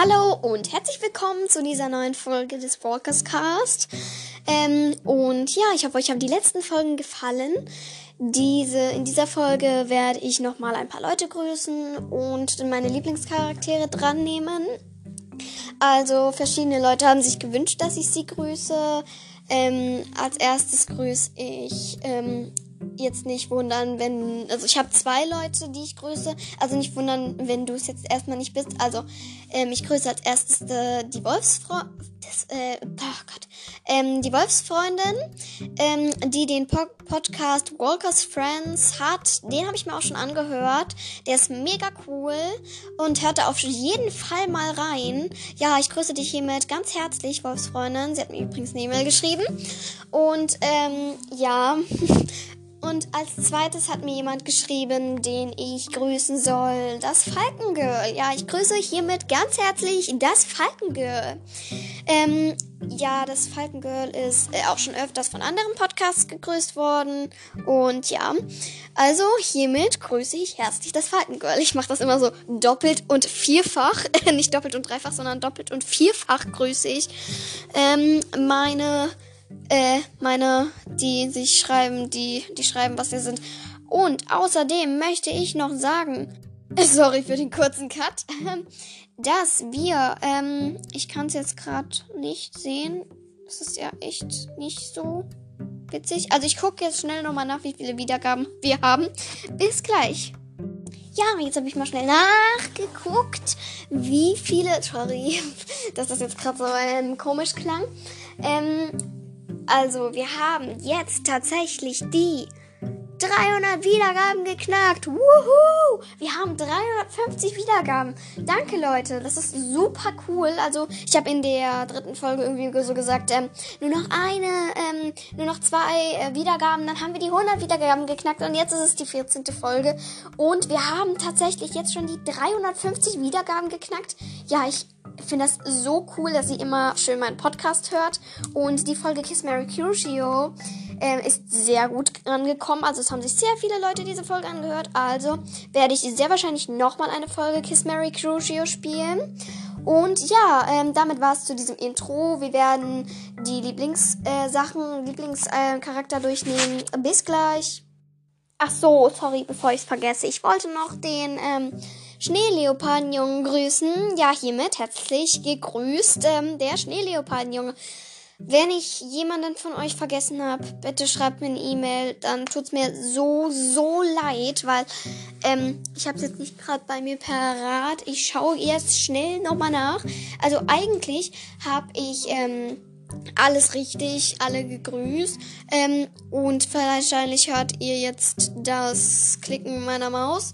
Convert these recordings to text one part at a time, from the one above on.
Hallo und herzlich willkommen zu dieser neuen Folge des Walkers Cast. Ähm, und ja, ich hoffe, euch haben die letzten Folgen gefallen. Diese, in dieser Folge werde ich nochmal ein paar Leute grüßen und meine Lieblingscharaktere dran nehmen. Also verschiedene Leute haben sich gewünscht, dass ich sie grüße. Ähm, als erstes grüße ich ähm, jetzt nicht wundern, wenn. Also ich habe zwei Leute, die ich grüße. Also nicht wundern, wenn du es jetzt erstmal nicht bist. Also ähm, ich grüße als erstes äh, die Wolfsfrau. äh, oh Gott. Ähm, die Wolfsfreundin, ähm, die den po Podcast Walker's Friends hat. Den habe ich mir auch schon angehört. Der ist mega cool und hört da auf jeden Fall mal rein. Ja, ich grüße dich hiermit ganz herzlich, Wolfsfreundin. Sie hat mir übrigens eine E-Mail geschrieben. Und ähm, ja. Und als zweites hat mir jemand geschrieben, den ich grüßen soll. Das Falkengirl. Ja, ich grüße hiermit ganz herzlich das Falkengirl. Ähm, ja, das Falkengirl ist äh, auch schon öfters von anderen Podcasts gegrüßt worden. Und ja, also hiermit grüße ich herzlich das Falkengirl. Ich mache das immer so doppelt und vierfach. Nicht doppelt und dreifach, sondern doppelt und vierfach grüße ich ähm, meine äh, meine, die sich schreiben, die, die schreiben, was wir sind. Und außerdem möchte ich noch sagen, sorry für den kurzen Cut, dass wir, ähm, ich kann es jetzt gerade nicht sehen. Das ist ja echt nicht so witzig. Also ich gucke jetzt schnell nochmal nach, wie viele Wiedergaben wir haben. Bis gleich. Ja, jetzt habe ich mal schnell nachgeguckt, wie viele. Sorry, dass das jetzt gerade so ähm, komisch klang. Ähm, also, wir haben jetzt tatsächlich die 300 Wiedergaben geknackt. Wuhu! Wir haben 350 Wiedergaben. Danke, Leute. Das ist super cool. Also, ich habe in der dritten Folge irgendwie so gesagt, ähm, nur noch eine, ähm, nur noch zwei äh, Wiedergaben. Dann haben wir die 100 Wiedergaben geknackt. Und jetzt ist es die 14. Folge. Und wir haben tatsächlich jetzt schon die 350 Wiedergaben geknackt. Ja, ich finde das so cool, dass sie immer schön meinen Podcast hört. Und die Folge Kiss Mary Crucio äh, ist sehr gut angekommen. Also es haben sich sehr viele Leute diese Folge angehört. Also werde ich sehr wahrscheinlich nochmal eine Folge Kiss Mary Crucio spielen. Und ja, ähm, damit war es zu diesem Intro. Wir werden die Lieblingssachen, äh, Lieblingscharakter äh, durchnehmen. Bis gleich. Ach so, sorry, bevor ich es vergesse. Ich wollte noch den ähm, Schneeleopardenjungen grüßen. Ja, hiermit herzlich gegrüßt, ähm, der Schneeleopardenjunge. Wenn ich jemanden von euch vergessen habe, bitte schreibt mir eine E-Mail. Dann tut's mir so, so leid, weil ähm, ich habe es jetzt nicht gerade bei mir parat. Ich schaue jetzt schnell nochmal nach. Also eigentlich habe ich ähm, alles richtig, alle gegrüßt. Ähm, und wahrscheinlich hört ihr jetzt das Klicken meiner Maus.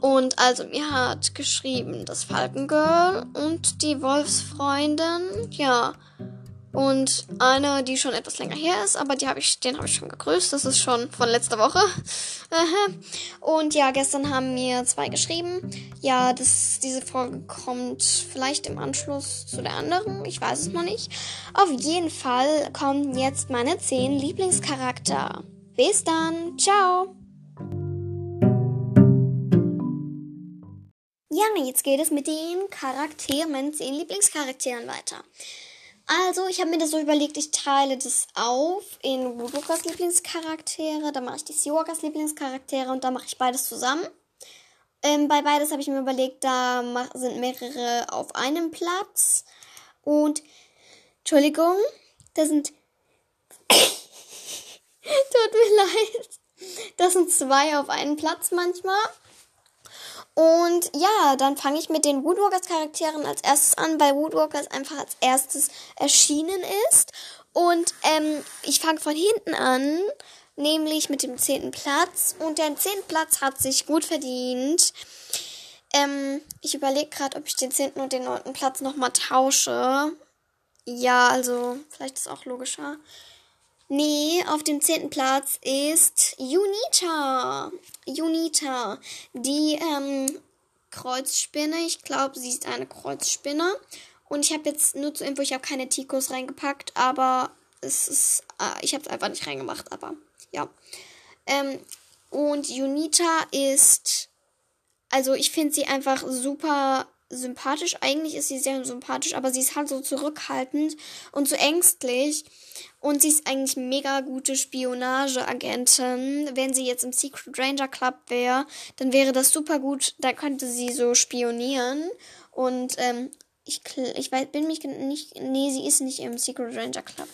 Und also mir hat geschrieben das Falkengirl und die Wolfsfreundin. Ja. Und eine, die schon etwas länger her ist, aber die habe ich, den habe ich schon gegrüßt. Das ist schon von letzter Woche. und ja, gestern haben mir zwei geschrieben. Ja, das, diese Folge kommt vielleicht im Anschluss zu der anderen. Ich weiß es noch nicht. Auf jeden Fall kommen jetzt meine zehn Lieblingscharakter. Bis dann. Ciao. Ja, jetzt geht es mit den Charakteren, zehn Lieblingscharakteren weiter. Also, ich habe mir das so überlegt, ich teile das auf in Woodwalkers Lieblingscharaktere, dann mache ich die Seawalkers Lieblingscharaktere und dann mache ich beides zusammen. Ähm, bei beides habe ich mir überlegt, da sind mehrere auf einem Platz. Und, Entschuldigung, da sind. Tut mir leid. Das sind zwei auf einem Platz manchmal. Und ja, dann fange ich mit den Woodwalkers Charakteren als erstes an, weil Woodwalkers einfach als erstes erschienen ist. Und ähm, ich fange von hinten an, nämlich mit dem zehnten Platz. Und der zehnten Platz hat sich gut verdient. Ähm, ich überlege gerade, ob ich den zehnten und den neunten Platz nochmal tausche. Ja, also vielleicht ist auch logischer. Nee, auf dem zehnten Platz ist Junita. Junita, die ähm, Kreuzspinne. Ich glaube, sie ist eine Kreuzspinne. Und ich habe jetzt nur zur Info, ich habe keine Tikos reingepackt, aber es ist, äh, ich habe es einfach nicht reingemacht, aber ja. Ähm, und Junita ist, also ich finde sie einfach super sympathisch. Eigentlich ist sie sehr sympathisch, aber sie ist halt so zurückhaltend und so ängstlich. Und sie ist eigentlich mega gute Spionageagentin. Wenn sie jetzt im Secret Ranger Club wäre, dann wäre das super gut. Da könnte sie so spionieren. Und ähm, ich, ich weiß, bin mich nicht. Nee, sie ist nicht im Secret Ranger Club.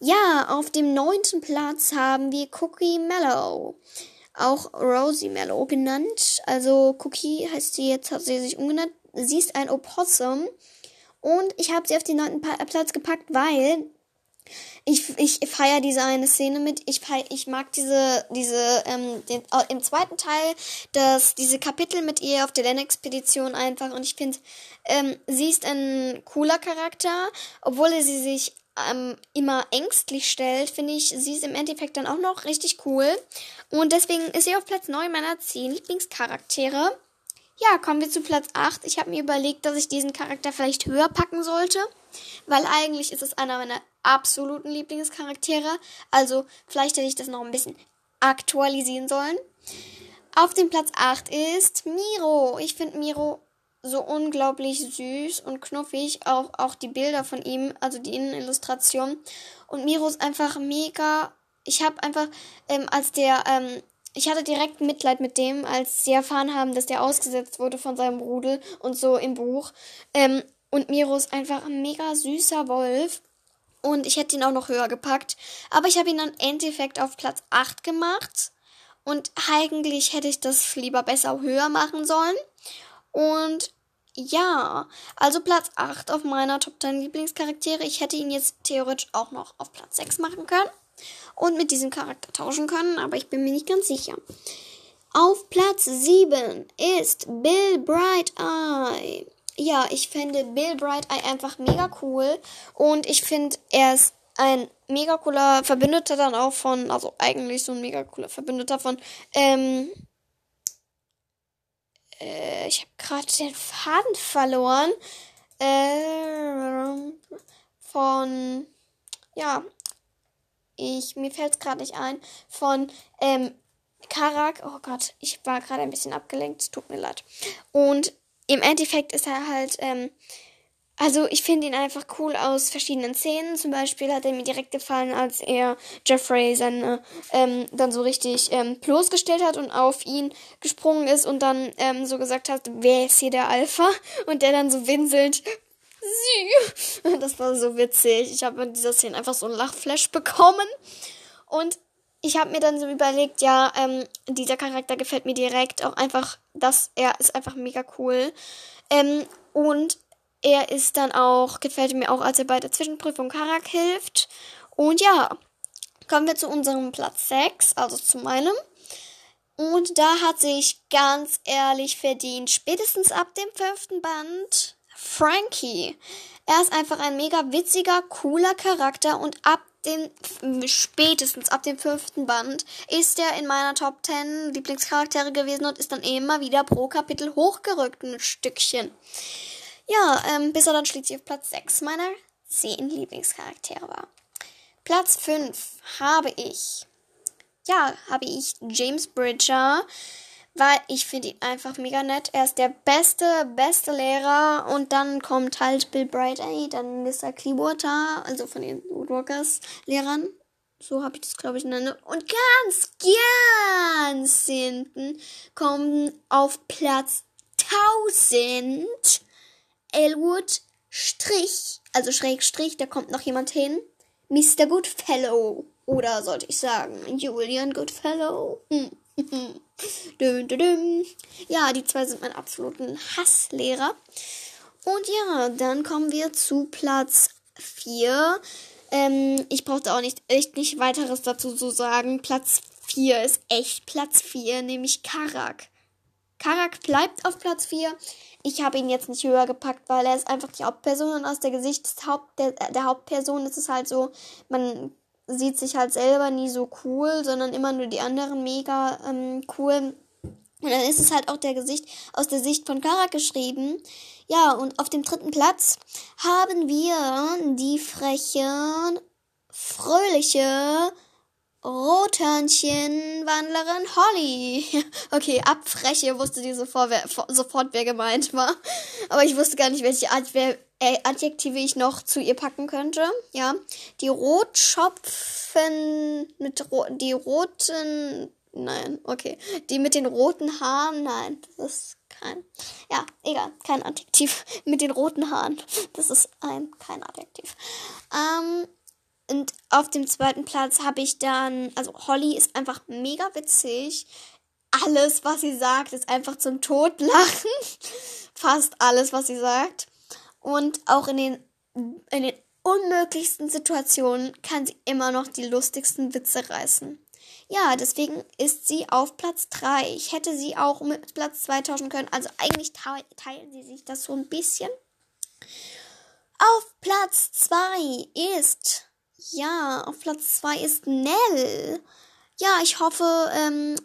Ja, auf dem neunten Platz haben wir Cookie Mellow. Auch Rosie Mellow genannt. Also Cookie heißt sie jetzt, hat sie sich umgenannt. Sie ist ein Opossum. Und ich habe sie auf den neunten Platz gepackt, weil ich, ich feiere diese eine Szene mit. Ich, feier, ich mag diese, diese, ähm, den, äh, im zweiten Teil, das, diese Kapitel mit ihr auf der Lennexpedition einfach. Und ich finde, ähm, sie ist ein cooler Charakter, obwohl sie sich ähm, immer ängstlich stellt, finde ich, sie ist im Endeffekt dann auch noch richtig cool. Und deswegen ist sie auf Platz 9 meiner 10 Lieblingscharaktere. Ja, kommen wir zu Platz 8. Ich habe mir überlegt, dass ich diesen Charakter vielleicht höher packen sollte, weil eigentlich ist es einer meiner absoluten Lieblingscharaktere. Also vielleicht hätte ich das noch ein bisschen aktualisieren sollen. Auf dem Platz 8 ist Miro. Ich finde Miro so unglaublich süß und knuffig. Auch, auch die Bilder von ihm, also die Innenillustration. Und Miro ist einfach mega. Ich habe einfach, ähm, als der, ähm, ich hatte direkt Mitleid mit dem, als sie erfahren haben, dass der ausgesetzt wurde von seinem Rudel und so im Buch. Ähm, und Miro ist einfach ein mega süßer Wolf. Und ich hätte ihn auch noch höher gepackt. Aber ich habe ihn dann im Endeffekt auf Platz 8 gemacht. Und eigentlich hätte ich das lieber besser höher machen sollen. Und ja, also Platz 8 auf meiner Top 10 Lieblingscharaktere. Ich hätte ihn jetzt theoretisch auch noch auf Platz 6 machen können und mit diesem Charakter tauschen können, aber ich bin mir nicht ganz sicher. Auf Platz 7 ist Bill Bright Eye. Ja, ich finde Bill Bright Eye einfach mega cool und ich finde, er ist ein mega cooler Verbündeter dann auch von, also eigentlich so ein mega cooler Verbündeter von, ähm, äh, ich habe gerade den Faden verloren. Äh, von, ja, ich, mir fällt es gerade nicht ein, von, ähm, Karak, oh Gott, ich war gerade ein bisschen abgelenkt, es tut mir leid. Und im Endeffekt ist er halt, ähm, also ich finde ihn einfach cool aus verschiedenen Szenen. Zum Beispiel hat er mir direkt gefallen, als er Jeffrey seine ähm, dann so richtig ähm, bloßgestellt hat und auf ihn gesprungen ist und dann ähm, so gesagt hat, wer ist hier der Alpha? Und der dann so winselt. Sie. Das war so witzig. Ich habe in dieser Szene einfach so ein Lachflash bekommen. Und ich habe mir dann so überlegt, ja, ähm, dieser Charakter gefällt mir direkt. Auch einfach, dass er ist einfach mega cool. Ähm, und er ist dann auch, gefällt mir auch, als er bei der Zwischenprüfung Karak hilft. Und ja, kommen wir zu unserem Platz 6, also zu meinem. Und da hat sich ganz ehrlich verdient, spätestens ab dem fünften Band, Frankie. Er ist einfach ein mega witziger, cooler Charakter und ab den, spätestens ab dem fünften Band ist er in meiner Top 10 Lieblingscharaktere gewesen und ist dann immer wieder pro Kapitel hochgerückt, ein Stückchen. Ja, ähm, bis er dann schließlich auf Platz 6 meiner 10 Lieblingscharaktere war. Platz 5 habe ich, ja, habe ich James Bridger, weil ich finde ihn einfach mega nett. Er ist der beste, beste Lehrer und dann kommt halt Bill Brighty, dann Mr. Clearwater, also von den Woodwalkers Lehrern. So habe ich das, glaube ich, genannt. Und ganz, ganz hinten kommen auf Platz 1000 Elwood Strich, also Schrägstrich, da kommt noch jemand hin. Mr. Goodfellow. Oder sollte ich sagen, Julian Goodfellow. Düm, düm, düm. Ja, die zwei sind meine absoluten Hasslehrer. Und ja, dann kommen wir zu Platz 4. Ähm, ich brauchte auch nicht echt nicht weiteres dazu zu sagen. Platz 4 ist echt Platz 4, nämlich Karak. Karak bleibt auf Platz 4. Ich habe ihn jetzt nicht höher gepackt, weil er ist einfach die Hauptperson und aus der Gesicht des Haupt, der, der Hauptperson ist es halt so, man sieht sich halt selber nie so cool, sondern immer nur die anderen mega ähm, cool. Und dann ist es halt auch der Gesicht aus der Sicht von Karak geschrieben. Ja, und auf dem dritten Platz haben wir die freche, fröhliche Rothörnchenwandlerin Holly. Okay, abfreche wusste die sofort wer, sofort, wer gemeint war. Aber ich wusste gar nicht, welche äh, Adjektive ich noch zu ihr packen könnte. Ja, die Rotschopfen mit ro die roten, nein, okay, die mit den roten Haaren, nein, das ist kein, ja, egal, kein Adjektiv mit den roten Haaren. Das ist ein, kein Adjektiv. Ähm, und auf dem zweiten Platz habe ich dann, also Holly ist einfach mega witzig. Alles, was sie sagt, ist einfach zum Totlachen. Fast alles, was sie sagt. Und auch in den, in den unmöglichsten Situationen kann sie immer noch die lustigsten Witze reißen. Ja, deswegen ist sie auf Platz 3. Ich hätte sie auch mit Platz 2 tauschen können. Also eigentlich teilen sie sich das so ein bisschen. Auf Platz 2 ist ja, auf Platz 2 ist Nell. Ja, ich hoffe, ähm,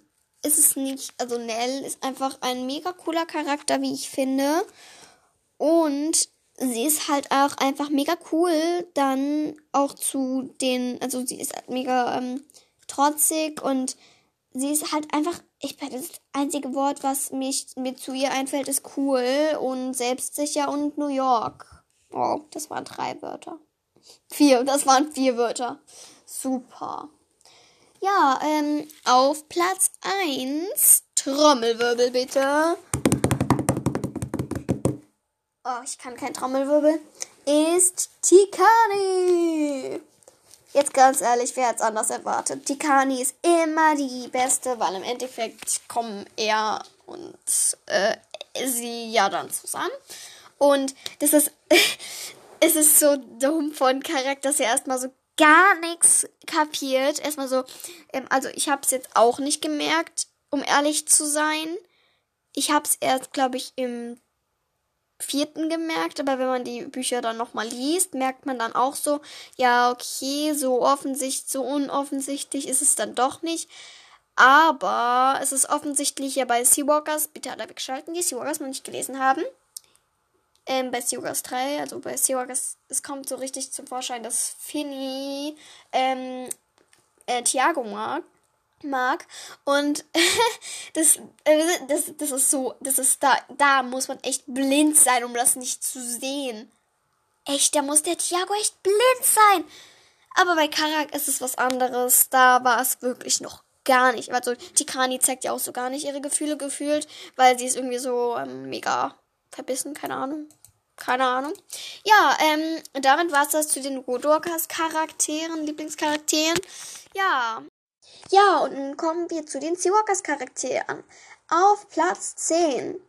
ist es nicht. Also Nell ist einfach ein mega cooler Charakter, wie ich finde. Und sie ist halt auch einfach mega cool, dann auch zu den, also sie ist halt mega ähm, trotzig und sie ist halt einfach, ich das einzige Wort, was mich, mir zu ihr einfällt, ist cool und selbstsicher und New York. Oh, das waren drei Wörter. Vier, das waren vier Wörter. Super. Ja, ähm, auf Platz 1, Trommelwirbel bitte. Oh, ich kann kein Trommelwirbel. Ist Tikani. Jetzt ganz ehrlich, wer hat es anders erwartet? Tikani ist immer die beste, weil im Endeffekt kommen er und äh, sie ja dann zusammen. Und das ist es ist so dumm von Charakter, dass er erstmal so gar nichts kapiert. Erstmal so, ähm, also ich habe es jetzt auch nicht gemerkt, um ehrlich zu sein. Ich habe es erst, glaube ich, im vierten gemerkt, aber wenn man die Bücher dann nochmal liest, merkt man dann auch so, ja, okay, so offensichtlich, so unoffensichtlich ist es dann doch nicht. Aber es ist offensichtlich ja bei Seawalkers, bitte alle wegschalten, die Seawalkers noch nicht gelesen haben ähm, bei Seawalkers 3, also bei Seawalkers, es kommt so richtig zum Vorschein, dass Finny ähm, äh, Thiago mag. Mag. Und das, äh, das, das ist so, das ist da, da muss man echt blind sein, um das nicht zu sehen. Echt, da muss der Thiago echt blind sein. Aber bei Karak ist es was anderes. Da war es wirklich noch gar nicht. Also Tikani zeigt ja auch so gar nicht ihre Gefühle gefühlt, weil sie ist irgendwie so ähm, mega verbissen, keine Ahnung. Keine Ahnung. Ja, ähm, damit war es das zu den Rodorkas Charakteren, Lieblingscharakteren. Ja. Ja, und nun kommen wir zu den Seawalkers Charakteren. Auf Platz 10.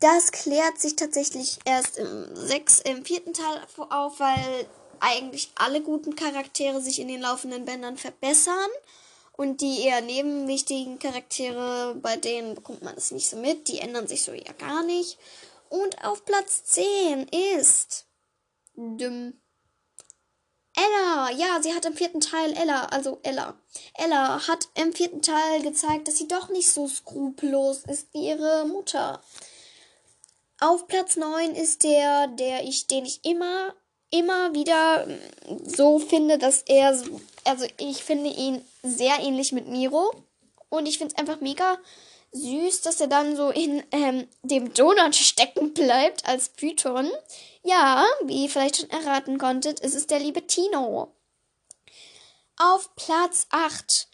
Das klärt sich tatsächlich erst im, sechs, im vierten Teil auf, weil eigentlich alle guten Charaktere sich in den laufenden Bändern verbessern. Und die eher nebenwichtigen Charaktere, bei denen bekommt man es nicht so mit. Die ändern sich so eher gar nicht. Und auf Platz 10 ist. Düm. Ja, sie hat im vierten Teil Ella, also Ella. Ella hat im vierten Teil gezeigt, dass sie doch nicht so skrupellos ist wie ihre Mutter. Auf Platz 9 ist der, der ich, den ich immer, immer wieder so finde, dass er so, also ich finde ihn sehr ähnlich mit Miro. Und ich finde es einfach mega süß, dass er dann so in ähm, dem Donut stecken bleibt als Python. Ja, wie ihr vielleicht schon erraten konntet, ist es der liebe Tino. Auf Platz 8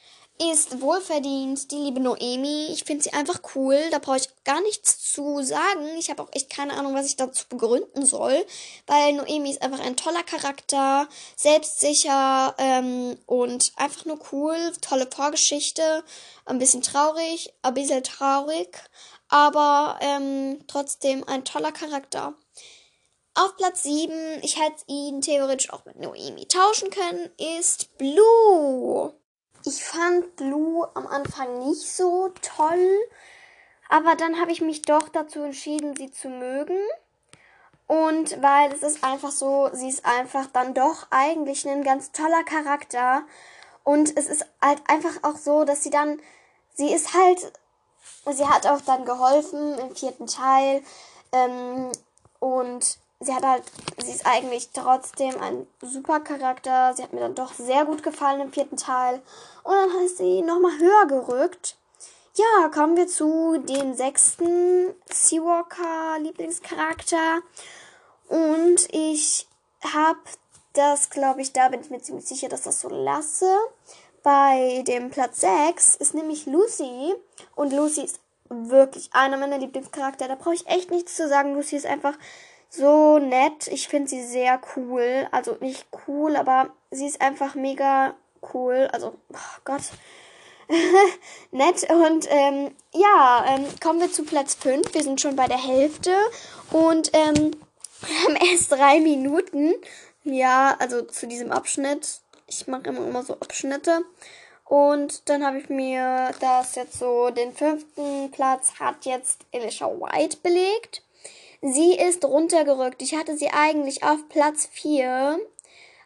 ist wohlverdient die liebe Noemi. Ich finde sie einfach cool. Da brauche ich gar nichts zu sagen. Ich habe auch echt keine Ahnung, was ich dazu begründen soll. Weil Noemi ist einfach ein toller Charakter, selbstsicher ähm, und einfach nur cool. Tolle Vorgeschichte. Ein bisschen traurig, ein bisschen traurig. Aber ähm, trotzdem ein toller Charakter. Auf Platz 7, ich hätte ihn theoretisch auch mit Noemi tauschen können, ist Blue. Ich fand Blue am Anfang nicht so toll, aber dann habe ich mich doch dazu entschieden, sie zu mögen. Und weil es ist einfach so, sie ist einfach dann doch eigentlich ein ganz toller Charakter. Und es ist halt einfach auch so, dass sie dann, sie ist halt, sie hat auch dann geholfen im vierten Teil. Ähm, und sie hat halt, sie ist eigentlich trotzdem ein super Charakter. Sie hat mir dann doch sehr gut gefallen im vierten Teil. Und dann ist sie nochmal höher gerückt. Ja, kommen wir zu dem sechsten Seawalker Lieblingscharakter. Und ich habe das, glaube ich, da bin ich mir ziemlich sicher, dass das so lasse. Bei dem Platz 6 ist nämlich Lucy. Und Lucy ist wirklich einer meiner Lieblingscharakter. Da brauche ich echt nichts zu sagen. Lucy ist einfach so nett. Ich finde sie sehr cool. Also nicht cool, aber sie ist einfach mega cool. Also, oh Gott. nett. Und ähm, ja, ähm, kommen wir zu Platz 5. Wir sind schon bei der Hälfte. Und ähm, haben erst drei Minuten. Ja, also zu diesem Abschnitt. Ich mache immer, immer so Abschnitte. Und dann habe ich mir das jetzt so, den fünften Platz hat jetzt Elisha White belegt. Sie ist runtergerückt. Ich hatte sie eigentlich auf Platz 4,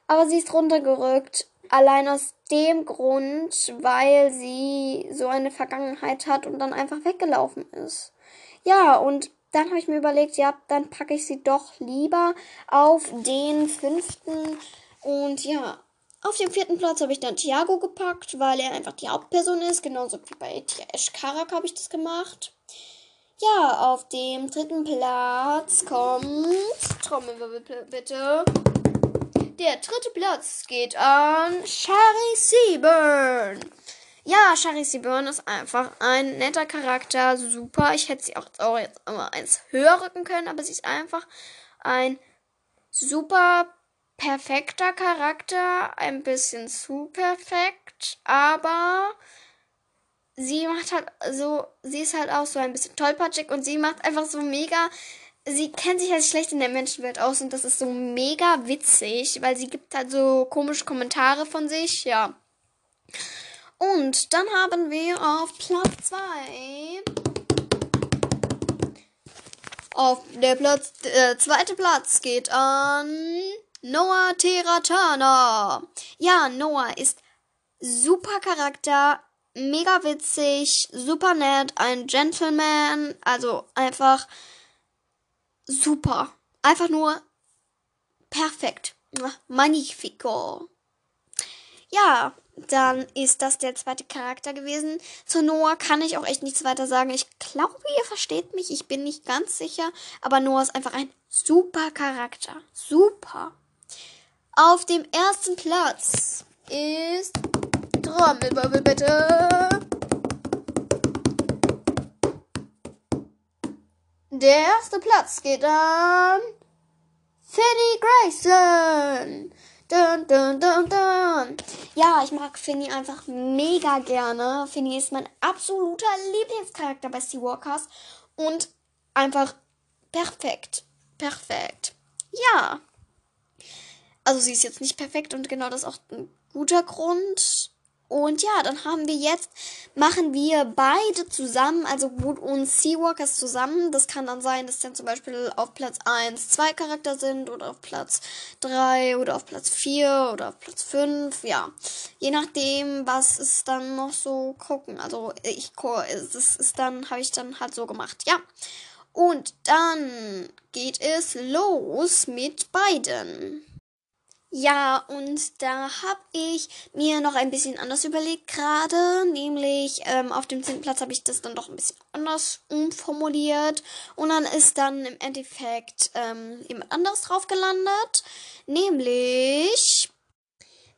aber sie ist runtergerückt. Allein aus dem Grund, weil sie so eine Vergangenheit hat und dann einfach weggelaufen ist. Ja, und dann habe ich mir überlegt, ja, dann packe ich sie doch lieber auf den fünften. Und ja, auf dem vierten Platz habe ich dann Thiago gepackt, weil er einfach die Hauptperson ist. Genauso wie bei Tiash Karak habe ich das gemacht. Ja, auf dem dritten Platz kommt. Trommelwirbel bitte. Der dritte Platz geht an Shari Seaburn. Ja, Shari Seaburn ist einfach ein netter Charakter. Super. Ich hätte sie auch, auch jetzt immer eins höher rücken können, aber sie ist einfach ein super perfekter Charakter, ein bisschen zu perfekt, aber sie macht halt so, sie ist halt auch so ein bisschen tollpatschig und sie macht einfach so mega, sie kennt sich halt schlecht in der Menschenwelt aus und das ist so mega witzig, weil sie gibt halt so komische Kommentare von sich, ja. Und dann haben wir auf Platz 2 auf der Platz, äh, zweite Platz geht an Noah Teratana. Ja, Noah ist super Charakter, mega witzig, super nett, ein Gentleman, also einfach super. Einfach nur perfekt. Magnifico. Ja, dann ist das der zweite Charakter gewesen. Zu Noah kann ich auch echt nichts weiter sagen. Ich glaube, ihr versteht mich. Ich bin nicht ganz sicher. Aber Noah ist einfach ein super Charakter. Super. Auf dem ersten Platz ist Trommelwirbel bitte. Der erste Platz geht an Finny Grayson. Dun, dun, dun, dun. Ja, ich mag Finny einfach mega gerne. Finny ist mein absoluter Lieblingscharakter bei Seawalkers und einfach perfekt. Perfekt. Ja. Also sie ist jetzt nicht perfekt und genau das ist auch ein guter Grund. Und ja, dann haben wir jetzt, machen wir beide zusammen, also Wood und Seawalkers zusammen. Das kann dann sein, dass dann zum Beispiel auf Platz 1 zwei Charakter sind oder auf Platz 3 oder auf Platz 4 oder auf Platz 5. Ja, je nachdem, was es dann noch so gucken. Also ich, das ist dann, habe ich dann halt so gemacht. Ja. Und dann geht es los mit beiden. Ja, und da habe ich mir noch ein bisschen anders überlegt gerade. Nämlich ähm, auf dem zehnten Platz habe ich das dann doch ein bisschen anders umformuliert. Und dann ist dann im Endeffekt ähm, jemand anderes drauf gelandet. Nämlich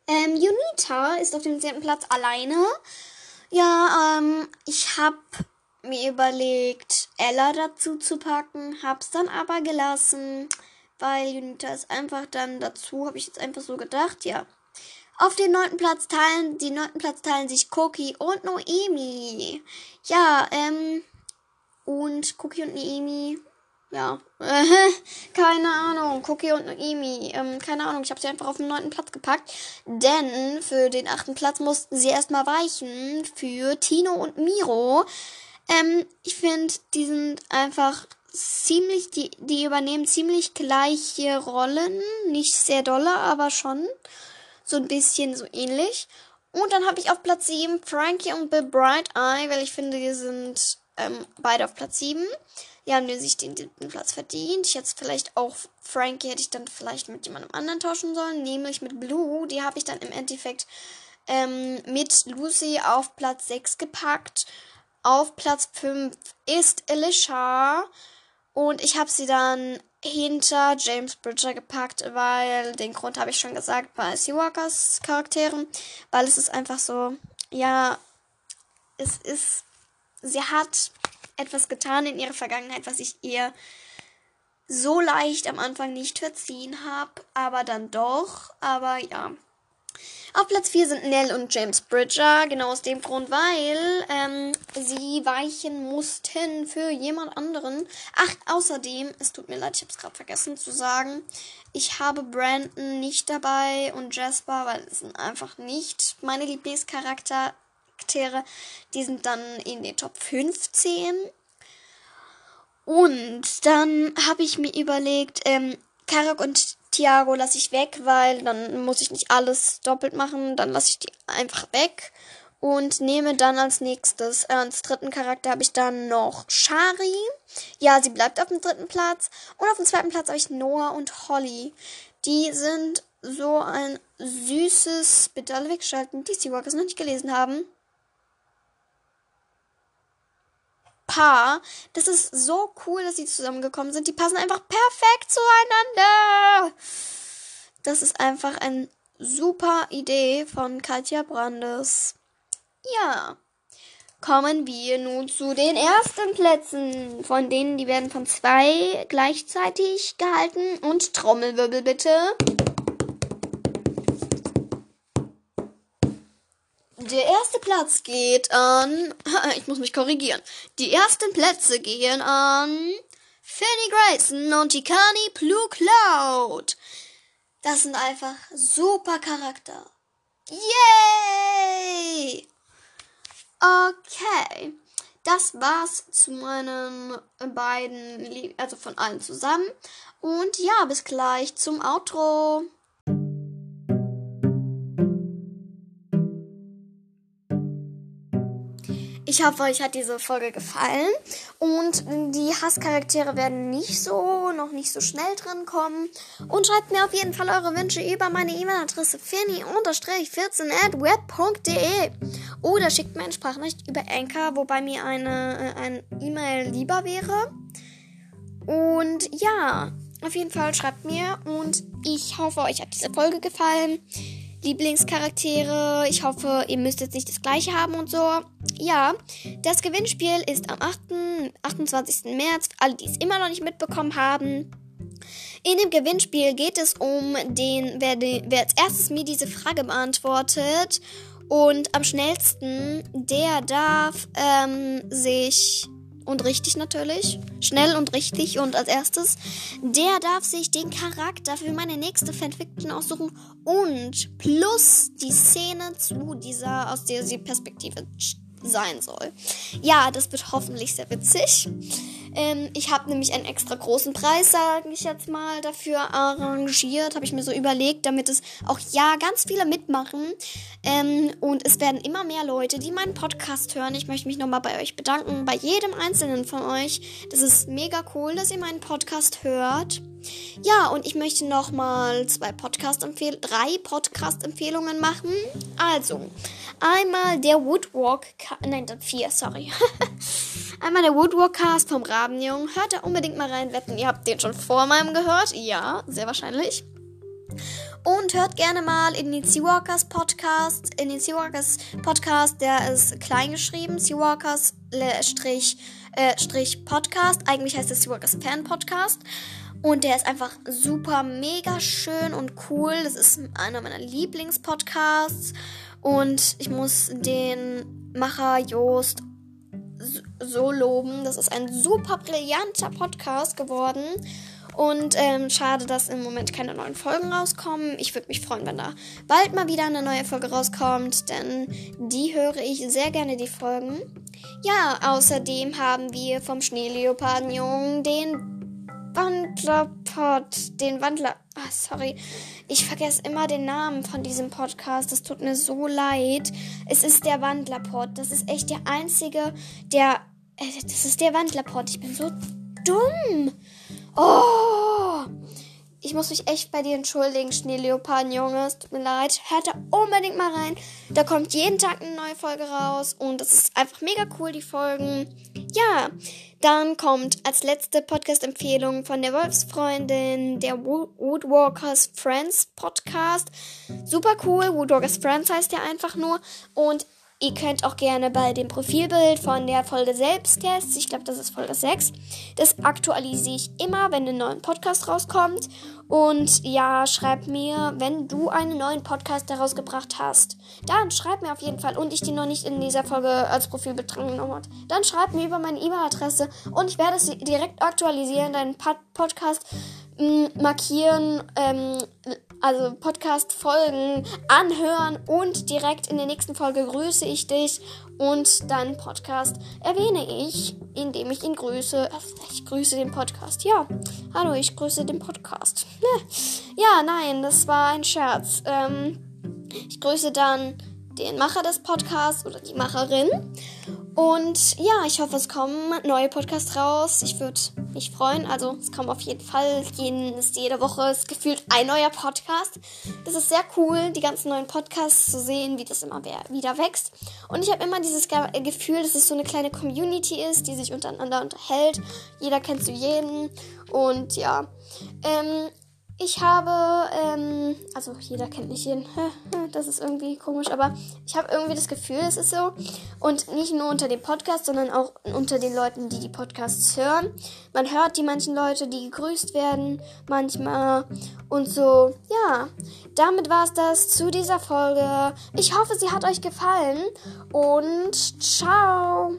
ähm, Unita ist auf dem zehnten Platz alleine. Ja, ähm, ich habe mir überlegt, Ella dazu zu packen, hab's dann aber gelassen weil Unita ist einfach dann dazu, habe ich jetzt einfach so gedacht, ja. Auf den neunten Platz teilen, die neunten Platz teilen sich Cookie und Noemi. Ja, ähm, und Cookie und Noemi, ja, keine Ahnung, Cookie und Noemi, ähm, keine Ahnung, ich habe sie einfach auf den neunten Platz gepackt, denn für den achten Platz mussten sie erstmal weichen für Tino und Miro. Ähm, ich finde, die sind einfach ziemlich, die, die übernehmen ziemlich gleiche Rollen. Nicht sehr dolle, aber schon so ein bisschen so ähnlich. Und dann habe ich auf Platz 7 Frankie und Bill Bright Eye, weil ich finde, die sind ähm, beide auf Platz 7. Die haben sich den dritten Platz verdient. Ich hätte vielleicht auch Frankie hätte ich dann vielleicht mit jemandem anderen tauschen sollen, nämlich mit Blue. Die habe ich dann im Endeffekt ähm, mit Lucy auf Platz 6 gepackt. Auf Platz 5 ist Alicia. Und ich habe sie dann hinter James Bridger gepackt, weil den Grund habe ich schon gesagt bei Seawalkers Charakteren, weil es ist einfach so, ja, es ist, sie hat etwas getan in ihrer Vergangenheit, was ich ihr so leicht am Anfang nicht verziehen habe, aber dann doch, aber ja. Auf Platz 4 sind Nell und James Bridger, genau aus dem Grund, weil ähm, sie weichen mussten für jemand anderen. Ach, außerdem, es tut mir leid, ich habe es gerade vergessen zu sagen, ich habe Brandon nicht dabei und Jasper, weil es sind einfach nicht meine Lieblingscharaktere. Die sind dann in den Top 15. Und dann habe ich mir überlegt, ähm, Karak und Tiago lasse ich weg, weil dann muss ich nicht alles doppelt machen. Dann lasse ich die einfach weg und nehme dann als nächstes, äh, als dritten Charakter habe ich dann noch Shari. Ja, sie bleibt auf dem dritten Platz. Und auf dem zweiten Platz habe ich Noah und Holly. Die sind so ein süßes, bitte alle wegschalten, die Seawalkers noch nicht gelesen haben. Paar. Das ist so cool, dass sie zusammengekommen sind. Die passen einfach perfekt zueinander. Das ist einfach eine super Idee von Katja Brandes. Ja. Kommen wir nun zu den ersten Plätzen. Von denen, die werden von zwei gleichzeitig gehalten. Und Trommelwirbel bitte. Der erste Platz geht an. Ich muss mich korrigieren. Die ersten Plätze gehen an. Fanny Grayson und Tikani Blue Cloud. Das sind einfach super Charakter. Yay! Okay. Das war's zu meinen beiden, also von allen zusammen. Und ja, bis gleich zum Outro. Ich hoffe, euch hat diese Folge gefallen. Und die Hasscharaktere werden nicht so, noch nicht so schnell drin kommen. Und schreibt mir auf jeden Fall eure Wünsche über meine E-Mail-Adresse fanny-14 at web.de. Oder schickt mir eine Sprachnachricht über Anchor, wobei mir eine, äh, E-Mail lieber wäre. Und ja, auf jeden Fall schreibt mir und ich hoffe, euch hat diese Folge gefallen. Lieblingscharaktere. Ich hoffe, ihr müsst jetzt nicht das gleiche haben und so. Ja, das Gewinnspiel ist am 8. 28. März. Alle, die es immer noch nicht mitbekommen haben. In dem Gewinnspiel geht es um den, wer, de, wer als erstes mir diese Frage beantwortet. Und am schnellsten, der darf ähm, sich und richtig natürlich, schnell und richtig. Und als erstes, der darf sich den Charakter für meine nächste Fanfiction aussuchen. Und plus die Szene zu dieser, aus der sie Perspektive sein soll. Ja, das wird hoffentlich sehr witzig. Ähm, ich habe nämlich einen extra großen Preis, sage ich jetzt mal, dafür arrangiert. Habe ich mir so überlegt, damit es auch ja ganz viele mitmachen. Ähm, und es werden immer mehr Leute, die meinen Podcast hören. Ich möchte mich nochmal bei euch bedanken, bei jedem einzelnen von euch. Das ist mega cool, dass ihr meinen Podcast hört. Ja, und ich möchte nochmal zwei Podcast-Empfehlungen, drei Podcast-Empfehlungen machen. Also, einmal der Woodwalk, nein, vier, sorry. einmal der Woodwalk-Cast vom Rabenjungen. Hört da unbedingt mal rein, wetten, ihr habt den schon vor meinem gehört. Ja, sehr wahrscheinlich. Und hört gerne mal in den Seawalkers Podcast. In den Seawalkers Podcast, der ist klein geschrieben. Seawalkers Strich, äh, Strich Podcast. Eigentlich heißt es Seawalkers Fan Podcast. Und der ist einfach super, mega schön und cool. Das ist einer meiner Lieblingspodcasts. Und ich muss den Macher Joost so loben. Das ist ein super brillanter Podcast geworden. Und ähm, schade, dass im Moment keine neuen Folgen rauskommen. Ich würde mich freuen, wenn da bald mal wieder eine neue Folge rauskommt, denn die höre ich sehr gerne, die Folgen. Ja, außerdem haben wir vom Schneeleopardenjungen den Wandlerpod, den Wandler. Ah, sorry. Ich vergesse immer den Namen von diesem Podcast. Das tut mir so leid. Es ist der Wandlerpod. Das ist echt der einzige, der Äh, das ist der Wandlerpot. Ich bin so dumm. Oh. Ich muss mich echt bei dir entschuldigen, Schneeleoparden-Junge. Es tut mir leid. Hört da unbedingt mal rein. Da kommt jeden Tag eine neue Folge raus. Und es ist einfach mega cool, die Folgen. Ja, dann kommt als letzte Podcast-Empfehlung von der Wolfsfreundin der Woodwalkers Friends Podcast. Super cool. Woodwalkers Friends heißt ja einfach nur. Und Ihr könnt auch gerne bei dem Profilbild von der Folge selbst testen. Ich glaube, das ist Folge 6. Das aktualisiere ich immer, wenn ein neuer Podcast rauskommt. Und ja, schreib mir, wenn du einen neuen Podcast herausgebracht hast. Dann schreib mir auf jeden Fall. Und ich die noch nicht in dieser Folge als Profilbild dran genommen habe. Dann schreib mir über meine E-Mail-Adresse. Und ich werde es direkt aktualisieren, deinen Podcast markieren, ähm, also Podcast-Folgen anhören und direkt in der nächsten Folge grüße ich dich und dann Podcast erwähne ich, indem ich ihn grüße. Ich grüße den Podcast. Ja, hallo, ich grüße den Podcast. Ja, nein, das war ein Scherz. Ähm, ich grüße dann den Macher des Podcasts oder die Macherin. Und ja, ich hoffe, es kommen neue Podcasts raus. Ich würde mich freuen. Also es kommen auf jeden Fall jeden, ist jede Woche ist gefühlt ein neuer Podcast. Das ist sehr cool, die ganzen neuen Podcasts zu sehen, wie das immer wieder wächst. Und ich habe immer dieses Gefühl, dass es so eine kleine Community ist, die sich untereinander unterhält. Jeder kennt zu jeden. Und ja, ähm, ich habe, ähm, also jeder kennt nicht jeden, das ist irgendwie komisch, aber ich habe irgendwie das Gefühl, es ist so. Und nicht nur unter dem Podcast, sondern auch unter den Leuten, die die Podcasts hören. Man hört die manchen Leute, die gegrüßt werden, manchmal und so. Ja, damit war es das zu dieser Folge. Ich hoffe, sie hat euch gefallen und ciao.